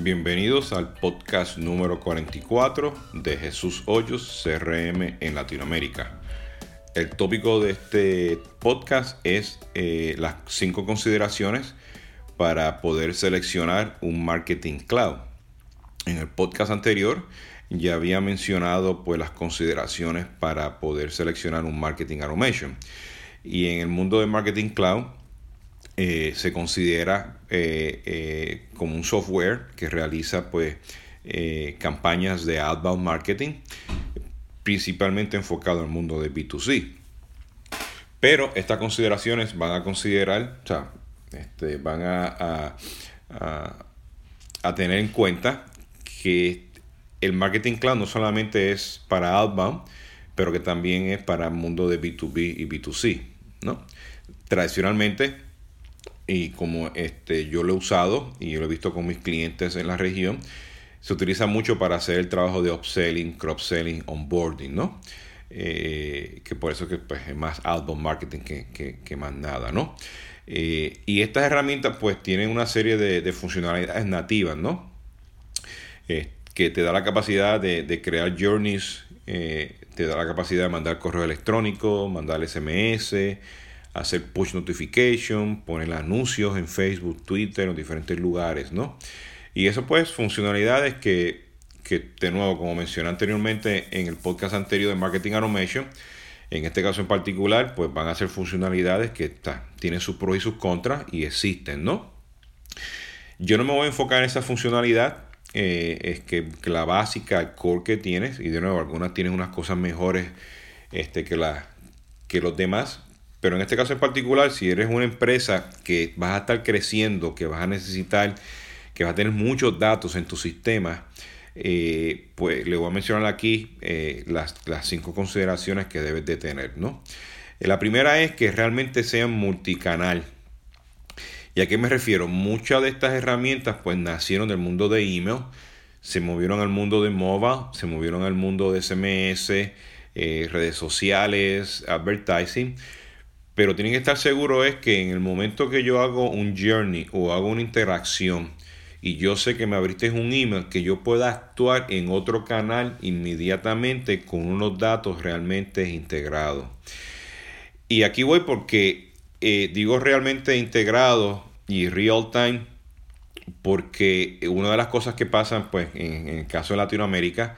Bienvenidos al podcast número 44 de Jesús Hoyos CRM en Latinoamérica. El tópico de este podcast es eh, las cinco consideraciones para poder seleccionar un marketing cloud. En el podcast anterior ya había mencionado pues las consideraciones para poder seleccionar un marketing automation. Y en el mundo de marketing cloud eh, se considera eh, eh, como un software que realiza pues campañas de outbound marketing principalmente enfocado al mundo de B2C. Pero estas consideraciones van a considerar, o sea, este, van a, a, tener en cuenta que el marketing cloud no solamente es para outbound, pero que también es para el mundo de B2B y B2C. ¿no? Tradicionalmente, y como este, yo lo he usado y yo lo he visto con mis clientes en la región, se utiliza mucho para hacer el trabajo de upselling, cross-selling, onboarding, ¿no? Eh, que por eso que pues, es más outbound marketing que, más nada, ¿no? Eh, y estas herramientas pues tienen una serie de, funcionalidades nativas, ¿no? Eh, que te da la capacidad de, de crear journeys, te da la capacidad de mandar correo electrónico, mandar SMS, hacer push notification, poner anuncios en Facebook, Twitter, en diferentes lugares, ¿no? Y eso pues funcionalidades que, que de nuevo, como mencioné anteriormente en el podcast anterior de Marketing Automation, en este caso en particular, pues van a ser funcionalidades que tienen sus pros y sus contras y existen, ¿no? Yo no me voy a enfocar en esa funcionalidad, eh, es que, la básica, el core que tienes, y de nuevo, algunas tienen unas cosas mejores este, que, la, que los demás, pero en este caso en particular, si eres una empresa que vas a estar creciendo, que vas a necesitar, que vas a tener muchos datos en tu sistema, eh, pues le voy a mencionar aquí eh, las, cinco consideraciones que debes de tener. ¿no? Eh, la primera es que realmente sean multicanal. ¿Y a qué me refiero? Muchas de estas herramientas pues nacieron del mundo de email, se movieron al mundo de mobile, se movieron al mundo de SMS, redes sociales, advertising pero tienen que estar seguros es que en el momento que yo hago un journey o hago una interacción y yo sé que me abriste un email, que yo pueda actuar en otro canal inmediatamente con unos datos realmente integrados. Y aquí voy porque eh, digo realmente integrado y real time porque una de las cosas que pasan pues en, en el caso de Latinoamérica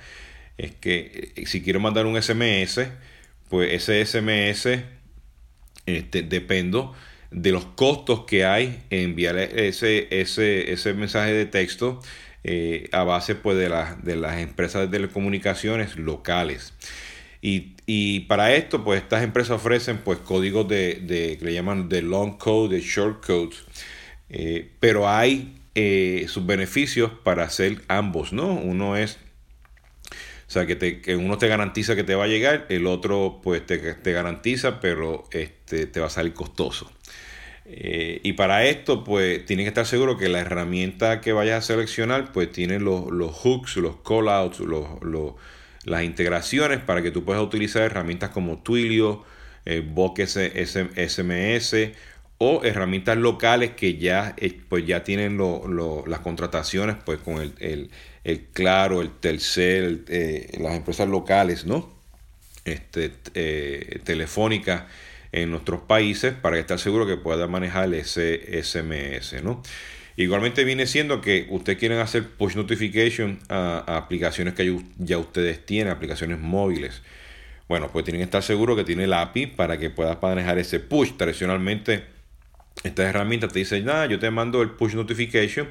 es que eh, si quiero mandar un SMS pues ese SMS este, dependo de los costos que hay en enviar ese, ese, ese mensaje de texto eh, a base pues, de, de las empresas de telecomunicaciones locales. Y, para esto, pues estas empresas ofrecen pues códigos de, que le llaman de long code, de short code, eh, pero hay eh, sus beneficios para hacer ambos, ¿no? Uno es o sea, que, te, que uno te garantiza que te va a llegar, el otro pues te, te garantiza, pero este, te va a salir costoso. Eh, y para esto, pues tienes que estar seguro que la herramienta que vayas a seleccionar, pues tiene los, los hooks, los callouts, los, los, las integraciones para que tú puedas utilizar herramientas como Twilio, eh, SMS o herramientas locales que ya, eh, pues ya tienen las contrataciones pues con el, el Claro, el Telcel, eh, las empresas locales, ¿no? Este, eh, telefónica en nuestros países para estar seguro que pueda manejar ese SMS, ¿no? Igualmente viene siendo que ustedes quieren hacer push notification a, aplicaciones que ya ustedes tienen, aplicaciones móviles. Bueno, pues tienen que estar seguros que tiene el API para que puedas manejar ese push. Tradicionalmente, estas herramientas te dicen, nada, yo te mando el push notification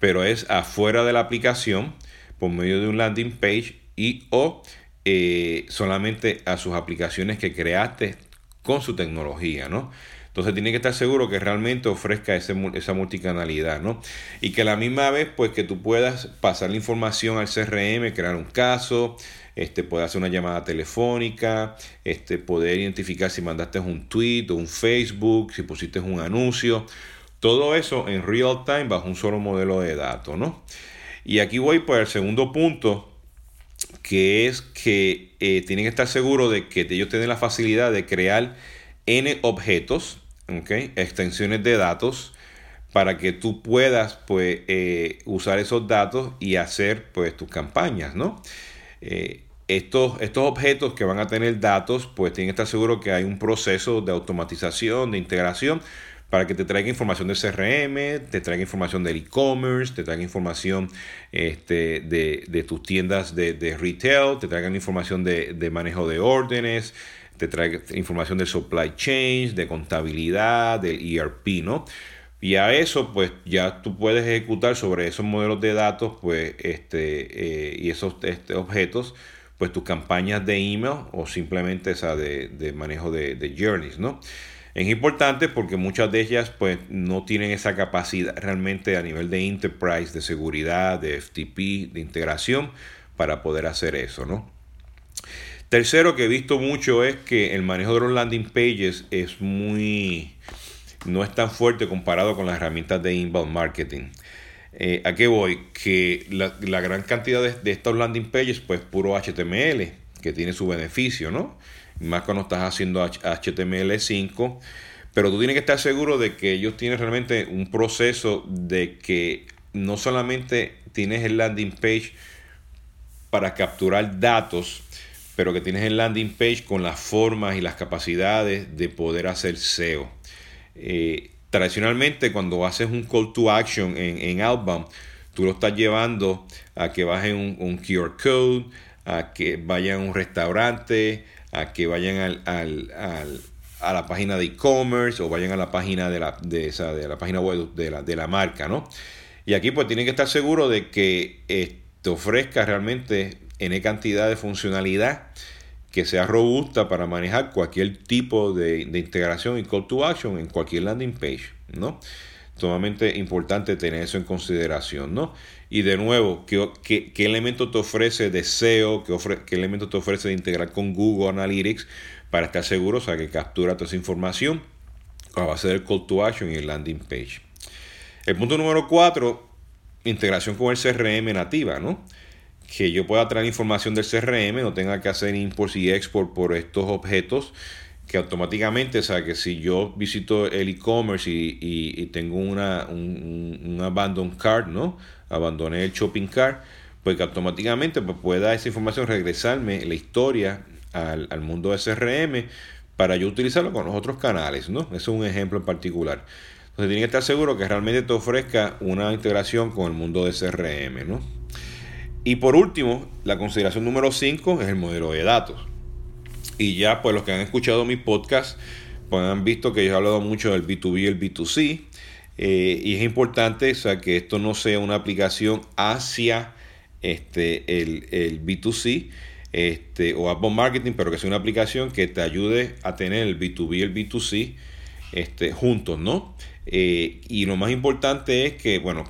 pero es afuera de la aplicación por medio de un landing page y o eh, solamente a sus aplicaciones que creaste con su tecnología, ¿no? Entonces tiene que estar seguro que realmente ofrezca ese, esa multicanalidad, ¿no? Y que a la misma vez, pues que tú puedas pasar la información al CRM, crear un caso, este, poder hacer una llamada telefónica, este, poder identificar si mandaste un tweet o un Facebook, si pusiste un anuncio. Todo eso en real time bajo un solo modelo de datos, ¿no? Y aquí voy por el segundo punto, que es que eh, tienen que estar seguros de que ellos tienen la facilidad de crear N objetos, extensiones de datos, para que tú puedas pues eh, usar esos datos y hacer pues tus campañas, ¿no? Eh, estos, estos objetos que van a tener datos, pues tienen que estar seguros que hay un proceso de automatización, de integración, para que te traiga información de CRM, te traiga información del e-commerce, te traiga información este, de, tus tiendas de, retail, te traigan información de, de, manejo de órdenes, traiga información de supply chain, de contabilidad, del ERP, ¿no? Y a eso, pues ya tú puedes ejecutar sobre esos modelos de datos, pues, este, eh, y esos este, objetos, pues tus campañas de email o simplemente esa de, de manejo de, de, journeys, ¿no? Es importante porque muchas de ellas, pues, no tienen esa capacidad realmente a nivel de enterprise, de seguridad, de FTP, de integración, para poder hacer eso, ¿no? Tercero que he visto mucho es que el manejo de los landing pages es muy no es tan fuerte comparado con las herramientas de inbound marketing. Eh, ¿A qué voy? Que la, gran cantidad de, estos landing pages, pues puro HTML, que tiene su beneficio, ¿no? Más cuando estás haciendo HTML5, pero tú tienes que estar seguro de que ellos tienen realmente un proceso de que no solamente tienes el landing page para capturar datos, pero que tienes el landing page con las formas y las capacidades de poder hacer SEO. Eh, tradicionalmente cuando haces un call to action en, en Outbound, tú lo estás llevando a que bajen un, un QR code, a que vayan a un restaurante, a que vayan al, al, a la página de e-commerce o vayan a la página de la, de esa, de la página web de la, de la marca, ¿no? Y aquí pues tienen que estar seguros de que eh, te ofrezca realmente N cantidad de funcionalidad que sea robusta para manejar cualquier tipo de, integración y call to action en cualquier landing page, ¿no? Sumamente importante tener eso en consideración, ¿no? Y de nuevo, ¿qué, elemento te ofrece de SEO? ¿Qué, ¿Qué elemento te ofrece de integrar con Google Analytics para estar seguro, o sea, que captura toda esa información a base del call to action y el landing page? El punto número cuatro, integración con el CRM nativa, ¿no? Que yo pueda traer información del CRM, no tenga que hacer import y export por estos objetos, que automáticamente, o sea, que si yo visito el e-commerce y, tengo una, un, abandon cart, ¿no? Abandoné el shopping cart, pues que automáticamente pues, pueda esa información regresarme la historia al, al mundo de CRM para yo utilizarlo con los otros canales, ¿no? Eso es un ejemplo en particular. Entonces tiene que estar seguro que realmente te ofrezca una integración con el mundo de CRM, ¿no? Y por último, la consideración número 5 es el modelo de datos. Y ya, pues los que han escuchado mi podcast, pues han visto que yo he hablado mucho del B2B y el B2C. Eh, y es importante o sea, que esto no sea una aplicación hacia este, el, el B2C este, o Apple Marketing, pero que sea una aplicación que te ayude a tener el B2B y el B2C este, juntos, ¿no? Eh, y lo más importante es que, bueno,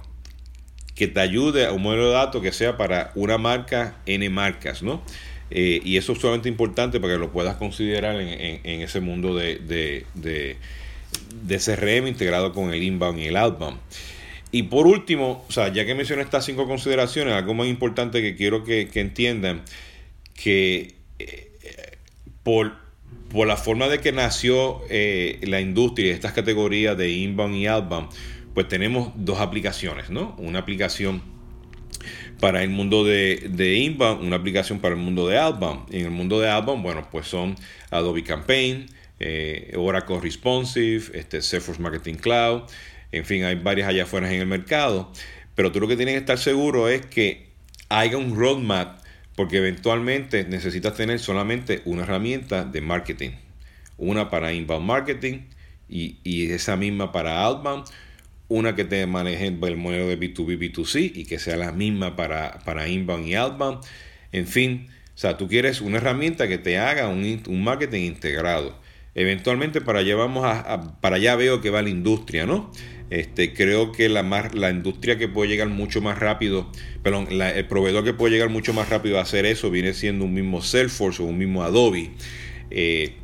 que te ayude a un modelo de datos que sea para una marca, N marcas, ¿no? Eh, y eso es sumamente importante para que lo puedas considerar en, ese mundo de, de, de, CRM integrado con el inbound y el outbound. Y por último, o sea, ya que mencioné estas cinco consideraciones, algo más importante que quiero que, entiendan, que eh, por, por la forma de que nació eh, la industria estas categorías de inbound y outbound, pues tenemos dos aplicaciones, ¿no? Una aplicación para el mundo de, de, inbound, una aplicación para el mundo de outbound. En el mundo de outbound, bueno, pues son Adobe Campaign, eh, Oracle Responsive, este, Salesforce Marketing Cloud, en fin, hay varias allá afuera en el mercado. Pero tú lo que tienes que estar seguro es que haya un roadmap, porque eventualmente necesitas tener solamente una herramienta de marketing. Una para inbound marketing y, y esa misma para outbound una que te maneje el modelo de B2B, B2C y que sea la misma para, para inbound y outbound. En fin, o sea, tú quieres una herramienta que te haga un, un marketing integrado. Eventualmente para allá vamos a, para allá veo que va la industria, ¿no? Este, creo que la, la industria que puede llegar mucho más rápido, perdón, el proveedor que puede llegar mucho más rápido a hacer eso viene siendo un mismo Salesforce o un mismo Adobe. Eh,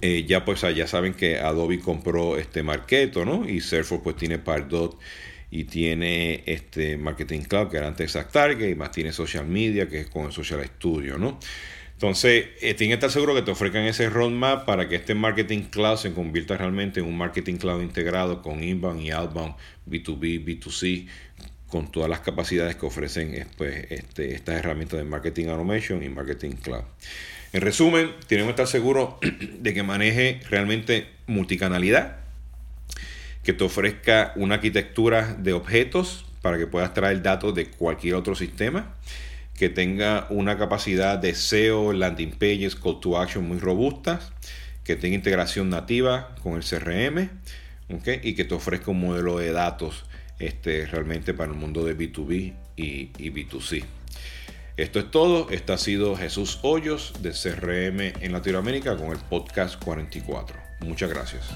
eh, ya pues ya saben que Adobe compró este Marketo, ¿no? Y Salesforce pues tiene Pardot y tiene este Marketing Cloud que era antes Target y más tiene Social Media que es con el Social Studio, ¿no? Entonces, eh, tiene que estar seguro que te ofrezcan ese roadmap para que este marketing cloud se convierta realmente en un marketing cloud integrado con inbound y outbound, B2B, B2C, con todas las capacidades que ofrecen pues, este, estas herramientas de marketing automation y marketing cloud. En resumen, tenemos que estar seguros de que maneje realmente multicanalidad, que te ofrezca una arquitectura de objetos para que puedas traer datos de cualquier otro sistema que tenga una capacidad de SEO, landing pages, call to action muy robustas, que tenga integración nativa con el CRM y que te ofrezca un modelo de datos este, realmente para el mundo de B2B y, y B2C. Esto es todo. Este ha sido Jesús Hoyos de CRM en Latinoamérica con el podcast 44. Muchas gracias.